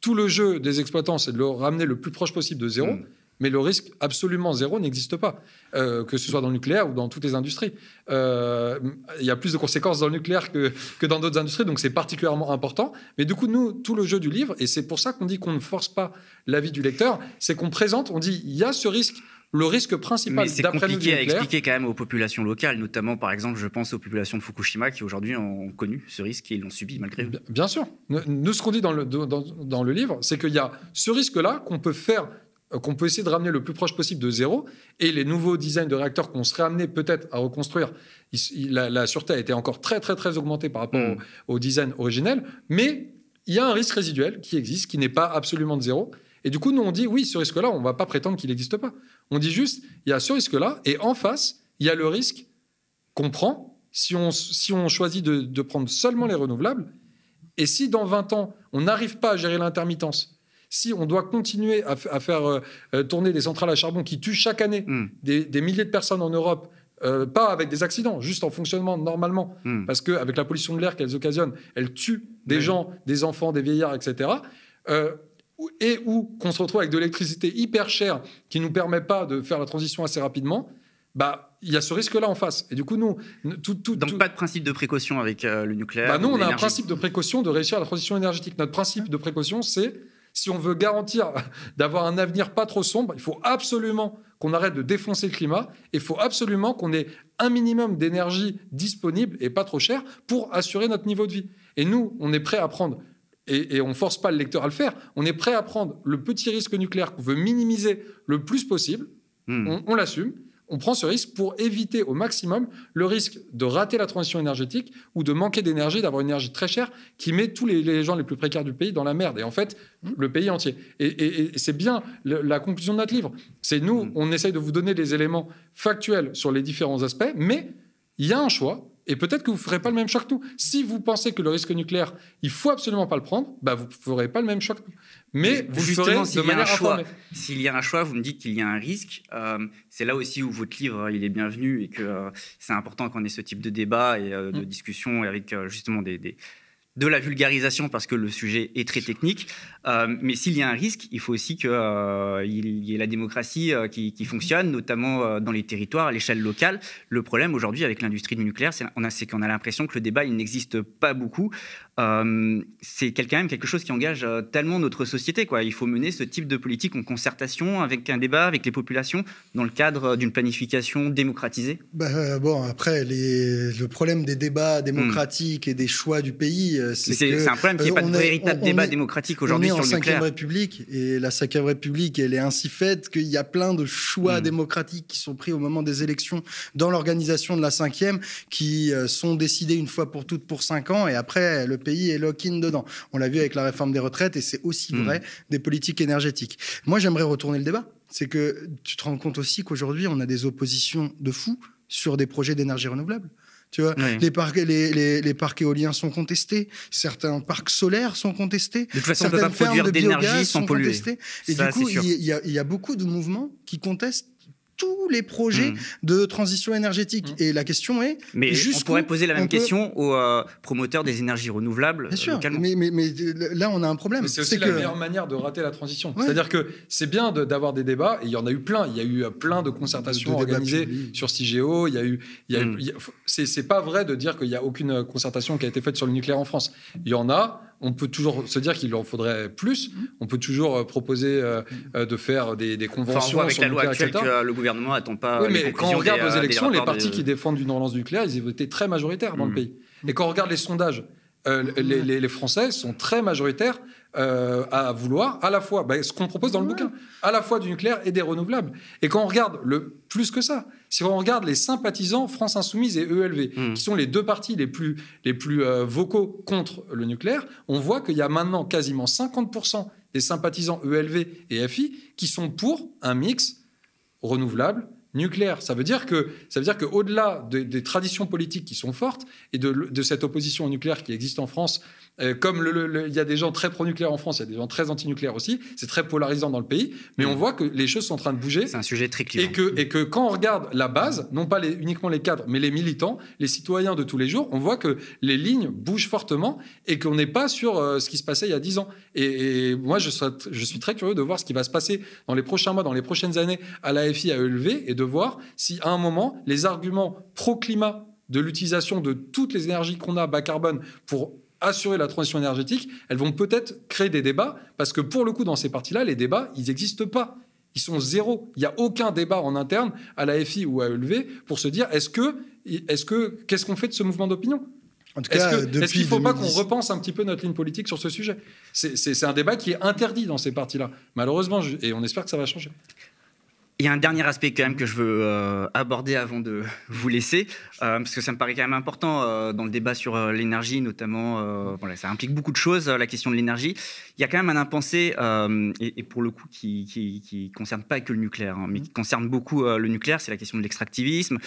S3: Tout le jeu des exploitants, c'est de le ramener le plus proche possible de zéro. Mm. Mais le risque absolument zéro n'existe pas, euh, que ce soit dans le nucléaire ou dans toutes les industries. Euh, il y a plus de conséquences dans le nucléaire que, que dans d'autres industries, donc c'est particulièrement important. Mais du coup, nous, tout le jeu du livre, et c'est pour ça qu'on dit qu'on ne force pas l'avis du lecteur, c'est qu'on présente, on dit, il y a ce risque le risque principal,
S1: c'est compliqué à expliquer quand même aux populations locales, notamment par exemple, je pense aux populations de Fukushima qui aujourd'hui ont connu ce risque et l'ont subi malgré eux.
S3: Bien sûr. Nous, ce qu'on dit dans le, dans, le livre, c'est qu'il y a ce risque-là qu'on peut faire euh, qu'on peut essayer de ramener le plus proche possible de zéro. Et les nouveaux designs de réacteurs qu'on serait amené peut-être à reconstruire, la, sûreté a été encore très, très, très augmentée par rapport mm. au, au, design originel. Mais il y a un risque résiduel qui existe, qui n'est pas absolument de zéro. Et du coup, nous, on dit, oui, ce risque-là, on ne va pas prétendre qu'il n'existe pas. On dit juste, il y a ce risque-là, et en face, il y a le risque qu'on prend si on, si on choisit de, prendre seulement les renouvelables. Et si dans 20 ans, on n'arrive pas à gérer l'intermittence, si on doit continuer à, faire euh, euh, tourner des centrales à charbon qui tuent chaque année hmm. des, milliers de personnes en Europe, euh, pas avec des accidents, juste en fonctionnement normalement, hmm. parce qu'avec la pollution de l'air qu'elles occasionnent, elles tuent des gens, des enfants, des vieillards, etc et ou qu'on se retrouve avec de l'électricité hyper chère qui nous permet pas de faire la transition assez rapidement, bah il y a ce risque-là en face. Et du coup, nous,
S1: tout, tout, donc pas de principe de précaution avec euh, le nucléaire.
S3: Bah nous, on a un principe de précaution de réussir la transition énergétique. Notre principe de précaution, c'est Si on veut garantir d'avoir un avenir pas trop sombre, il faut absolument qu'on arrête de défoncer le climat. Il faut absolument qu'on ait un minimum d'énergie disponible et pas trop cher pour assurer notre niveau de vie. Et nous, on est prêt à prendre et, on ne force pas le lecteur à le faire. On est prêt à prendre le petit risque nucléaire qu'on veut minimiser le plus possible. Hmm. on l'assume on prend ce risque pour éviter au maximum le risque de rater la transition énergétique ou de manquer d'énergie, d'avoir une énergie très chère qui met tous les, gens les plus précaires du pays dans la merde. Et en fait, le pays entier. Et, c'est bien la conclusion de notre livre. C'est nous, mm. on essaye de vous donner des éléments factuels sur les différents aspects, mais il y a un choix. Et peut-être que vous ne ferez pas le même choix que nous. Si vous pensez que le risque nucléaire, il faut absolument pas le prendre, bah vous ne ferez pas le même choix que nous mais vous ferez de manière
S1: S'il y a un choix, vous me dites qu'il y a un risque. Euh, c'est là aussi où votre livre il est bienvenu et que euh, c'est important qu'on ait ce type de débat et euh, de mm. discussion avec justement des, de la vulgarisation parce que le sujet est très technique. Euh, mais s'il y a un risque, il faut aussi qu'il euh, y ait la démocratie euh, qui, fonctionne, notamment dans les territoires, à l'échelle locale. Le problème aujourd'hui avec l'industrie du nucléaire, c'est qu'on a, a l'impression que le débat, il n'existe pas beaucoup. C'est quand même quelque chose qui engage tellement notre société. Quoi. Il faut mener ce type de politique en concertation, avec un débat avec les populations, dans le cadre d'une planification démocratisée.
S2: Bah, bon, après, les, le problème des débats démocratiques et des choix du pays,
S1: c'est un problème qu'il n'y ait pas de véritable débat démocratique aujourd'hui
S2: sur le nucléaire. en 5 République et la 5 République, elle est ainsi faite qu'il y a plein de choix hmm. démocratiques qui sont pris au moment des élections dans l'organisation de la 5 qui euh, sont décidés une fois pour toutes pour 5 ans et après le pays est lock-in dedans. On l'a vu avec la réforme des retraites et c'est aussi hmm. vrai des politiques énergétiques. Moi, j'aimerais retourner le débat. C'est que tu te rends compte aussi qu'aujourd'hui, on a des oppositions de fous sur des projets d'énergie renouvelable. Tu vois, les, parcs, les, les, parcs éoliens sont contestés, certains parcs solaires sont contestés.
S1: De toute façon, on peut pas produire d'énergie sans polluer.
S2: Et du coup, il y, y, a beaucoup de mouvements qui contestent tous les projets hmm. de transition énergétique. Hmm. Et la question est.
S1: Mais on pourrait poser la même question aux euh, promoteurs des énergies renouvelables.
S2: Bien sûr, mais, mais, mais, là, on a un problème.
S3: C'est aussi la meilleure manière de rater la transition. C'est-à-dire que c'est bien d'avoir des débats, et il y en a eu plein. Il y a eu euh, plein de concertations organisées sur CIGEO. Il y a eu. Il y a, hmm. c'est pas vrai de dire qu'il n'y a aucune concertation qui a été faite sur le nucléaire en France. Il y en a on peut toujours se dire qu'il en faudrait plus. Mhm. On peut toujours euh, proposer euh, euh, de faire des, conventions
S1: avec la loi actuelle que le gouvernement n'attend pas.
S3: Oui, mais quand on regarde aux élections, les partis qui défendent une relance nucléaire, ils ont été très majoritaires dans le mhm. pays. Et quand on regarde les sondages, les, Français sont très majoritaires à vouloir à la fois bah, ce qu'on propose dans le bouquin, à la fois du nucléaire et des renouvelables. Et quand on regarde le plus que ça, si on regarde les sympathisants France Insoumise et ELV, hmm. qui sont les deux partis les plus, les plus euh, vocaux contre le nucléaire, on voit qu'il y a maintenant quasiment 50% des sympathisants ELV et FI qui sont pour un mix renouvelable nucléaire. Ça veut dire que ça veut dire qu'au-delà des traditions politiques qui sont fortes et de, de, cette opposition au nucléaire qui existe en France euh, comme il y a des gens très pro-nucléaires en France, il y a des gens très anti-nucléaires aussi. C'est très polarisant dans le pays, mais on mm. voit que les choses sont en train de bouger.
S1: C'est un sujet très clivant.
S3: Et que, et que quand on regarde la base, non pas les, uniquement les cadres, mais les militants, les citoyens de tous les jours, on voit que les lignes bougent fortement et qu'on n'est pas sur euh, ce qui se passait il y a dix ans. Et, moi, je, je suis très curieux de voir ce qui va se passer dans les prochains mois, dans les prochaines années à l'AFI à ELV et de voir si à un moment, les arguments pro-climat de l'utilisation de toutes les énergies qu'on a bas carbone pour assurer la transition énergétique, elles vont peut-être créer des débats, parce que pour le coup, dans ces parties-là, les débats, ils n'existent pas. Ils sont zéro. Il n'y a aucun débat en interne à la FI ou à ELV pour se dire est-ce que, est-ce que, qu'est-ce qu'on fait de ce mouvement d'opinion? Est-ce qu'il ne faut pas qu'on repense un petit peu notre ligne politique sur ce sujet? C'est un débat qui est interdit dans ces parties-là, malheureusement, et on espère que ça va changer.
S1: Il y a un dernier aspect quand même que je veux euh, aborder avant de vous laisser, euh, parce que ça me paraît quand même important euh, dans le débat sur l'énergie, notamment. ça implique beaucoup de choses, la question de l'énergie. Il y a quand même un impensé, et, pour le coup, qui ne concerne pas que le nucléaire, hein, mais qui concerne beaucoup le nucléaire, c'est la question de l'extractivisme,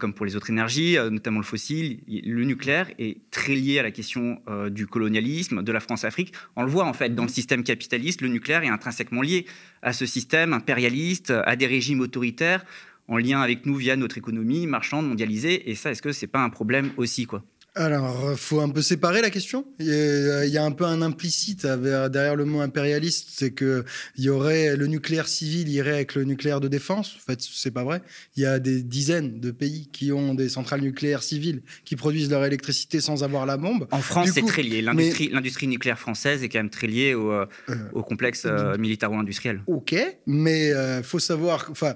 S1: comme pour les autres énergies, notamment le fossile. Le nucléaire est très lié à la question du colonialisme, de la France-Afrique. On le voit en fait dans le système capitaliste, le nucléaire est intrinsèquement lié à ce système impérialiste, à des régimes autoritaires en lien avec nous via notre économie marchande mondialisée. Et ça, est-ce que c'est pas un problème aussi, quoi?
S2: Alors, il faut un peu séparer la question. Il y a un peu un implicite derrière le mot impérialiste, c'est que il y aurait le nucléaire civil irait avec le nucléaire de défense. En fait, c'est pas vrai. Il y a des dizaines de pays qui ont des centrales nucléaires civiles qui produisent leur électricité sans avoir la bombe.
S1: En France, c'est très lié. L'industrie nucléaire française est quand même très liée au, euh, euh, complexe euh, militaro-industriel.
S2: Ok, mais il faut savoir. Enfin,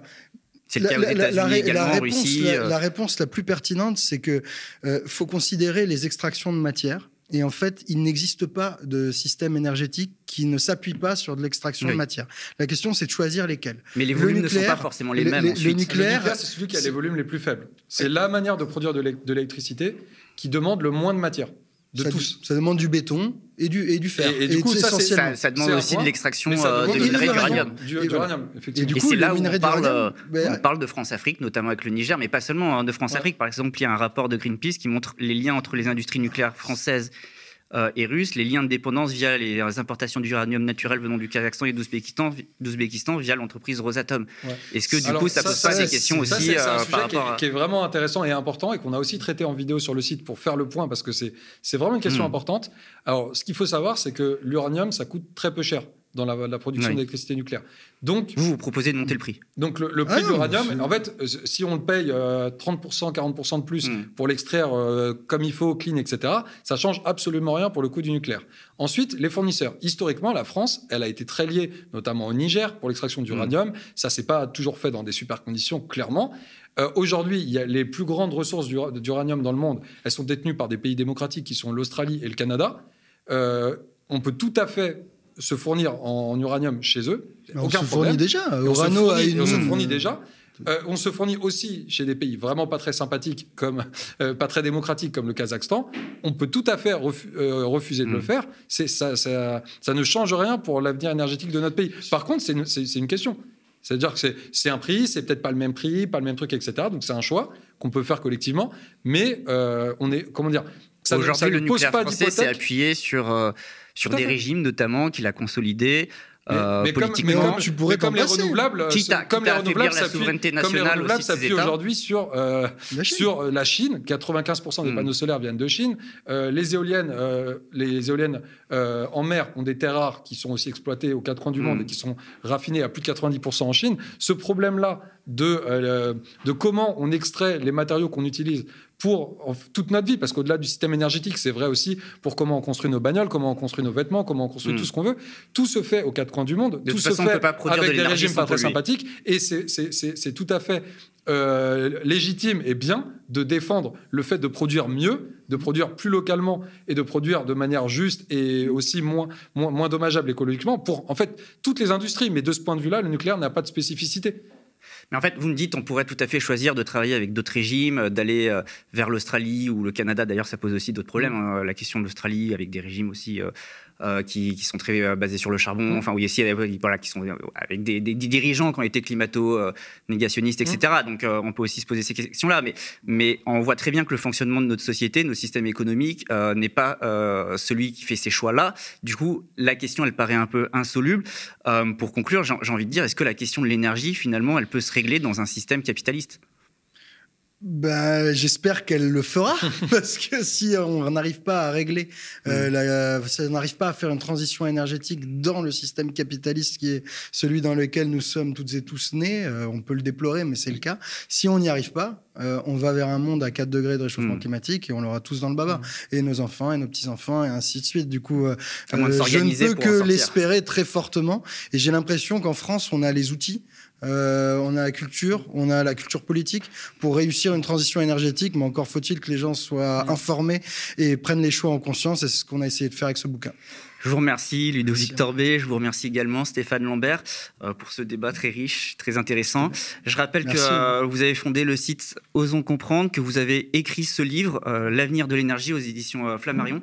S1: c'est le cas aux États-Unis également,
S2: la,
S1: réponse,
S2: euh. la, réponse la plus pertinente, c'est que euh, faut considérer les extractions de matière. Et en fait, il n'existe pas de système énergétique qui ne s'appuie pas sur de l'extraction de matière. La question, c'est de choisir lesquels.
S1: Mais les volumes ne sont pas forcément les mêmes.
S3: Le, nucléaire, c'est celui qui a les volumes les plus faibles. C'est la manière de produire de l'électricité qui demande le moins de matière de
S2: ça,
S3: tous.
S2: Ça demande du béton et du, et du fer.
S1: Et, du coup, ça, ça, demande aussi de l'extraction euh, de minerais d'uranium.
S3: Et,
S1: du coup, c'est là où on parle, euh, on parle de France-Afrique, notamment avec le Niger, mais pas seulement hein, de France-Afrique. Par exemple, il y a un rapport de Greenpeace qui montre les liens entre les industries nucléaires françaises et russes, les liens de dépendance via les importations d'uranium naturel venant du Kazakhstan et d'Ouzbékistan via l'entreprise Rosatom. Est-ce que du coup, ça, pose pas des questions aussi
S3: euh, un sujet qui, est, vraiment intéressant et important et qu'on a aussi traité en vidéo sur le site pour faire le point parce que c'est vraiment une question hmm. importante. Alors, ce qu'il faut savoir, c'est que l'uranium, ça coûte très peu cher dans la, production d'électricité nucléaire.
S1: Donc, vous, vous proposez de monter le prix.
S3: Donc, le, prix ah de l'uranium, en fait, euh, si on le paye 30%, euh, 40% de plus hmm. pour l'extraire euh, comme il faut, clean, etc., ça change absolument rien pour le coût du nucléaire. Ensuite, les fournisseurs. Historiquement, la France, elle a été très liée, notamment au Niger, pour l'extraction d'uranium. Hmm. Ça, c'est pas toujours fait dans des super conditions, clairement. Aujourd'hui, il y a les plus grandes ressources d'uranium dans le monde. Elles sont détenues par des pays démocratiques qui sont l'Australie et le Canada. on peut tout à fait se fournir en, uranium chez eux.
S2: on se fournit déjà.
S3: On, se fournit, on se fournit déjà. Euh, on se fournit aussi chez des pays vraiment pas très sympathiques, comme euh, pas très démocratiques comme le Kazakhstan. On peut tout à fait euh, refuser de le mm. faire. Ça, ça, ça, ne change rien pour l'avenir énergétique de notre pays. Par contre, c'est une, une, question. C'est-à-dire que c'est un prix, c'est peut-être pas le même prix, pas le même truc, etc. Donc c'est un choix qu'on peut faire collectivement, mais on est comment dire
S1: ça Aujourd'hui, le nucléaire français s'est appuyé sur sur des régimes notamment qu'il a consolidés. Euh, mais, politiquement,
S3: comme, tu pourrais comme les renouvelables, comme les renouvelables, la souveraineté nationale s'appuie aujourd'hui sur euh, la sur la Chine. 95% des hmm. panneaux solaires viennent de Chine. Euh, les éoliennes, les éoliennes en mer ont des terres rares qui sont aussi exploitées aux quatre coins du monde et qui sont raffinées à plus de 90% en Chine. Ce problème-là de de comment on extrait les matériaux qu'on utilise pour toute notre vie, parce qu'au-delà du système énergétique, c'est vrai aussi pour comment on construit nos bagnoles, comment on construit nos vêtements, comment on construit hmm. tout ce qu'on veut. Tout se fait aux quatre coins du monde. tout se fait pas avec des régimes pas très sympathiques. Et c'est tout à fait euh, légitime et bien de défendre le fait de produire mieux, de produire plus localement et de produire de manière juste et aussi moins, moins, moins dommageable écologiquement pour en fait toutes les industries. Mais de ce point de vue-là, le nucléaire n'a pas de spécificité.
S1: Mais en fait, vous me dites, on pourrait tout à fait choisir de travailler avec d'autres régimes, euh, d'aller euh, vers l'Australie ou le Canada. D'ailleurs, ça pose aussi d'autres problèmes. Mm. Hein, la question de l'Australie avec des régimes aussi euh, qui, sont très basés sur le charbon. Mm. Enfin, oui, aussi, voilà, qui sont avec des, dirigeants qui ont été climato-négationnistes, etc. Mm. Donc, on peut aussi se poser ces questions-là. Mais, mais on voit très bien que le fonctionnement de notre société, nos systèmes économiques, n'est pas celui qui fait ces choix-là. Du coup, la question, elle paraît un peu insoluble. pour conclure, j'ai envie de dire, est-ce que la question de l'énergie, finalement, elle peut se régler dans un système capitaliste?
S2: Ben, j'espère qu'elle le fera parce que si on n'arrive pas à régler, euh, mm. ça n'arrive pas à faire une transition énergétique dans le système capitaliste qui est celui dans lequel nous sommes toutes et tous nés, euh, on peut le déplorer, mais c'est le cas. Si on n'y arrive pas, euh, on va vers un monde à 4 degrés de réchauffement mm. climatique et on l'aura tous dans le baba. Mm. Et nos enfants et nos petits-enfants et ainsi de suite. Du coup, je ne peux que l'espérer très fortement. Et j'ai l'impression qu'en France, on a les outils euh, on a la culture, on a la culture politique pour réussir une transition énergétique, mais encore faut-il que les gens soient informés et prennent les choix en conscience, et c'est ce qu'on a essayé de faire avec ce bouquin.
S1: Je vous remercie Ludovic Torbet, je vous remercie également Stéphane Lambert euh, pour ce débat très riche, très intéressant. Je rappelle que euh, vous avez fondé le site Osons comprendre, que vous avez écrit ce livre, L'avenir de l'énergie aux éditions Flammarion.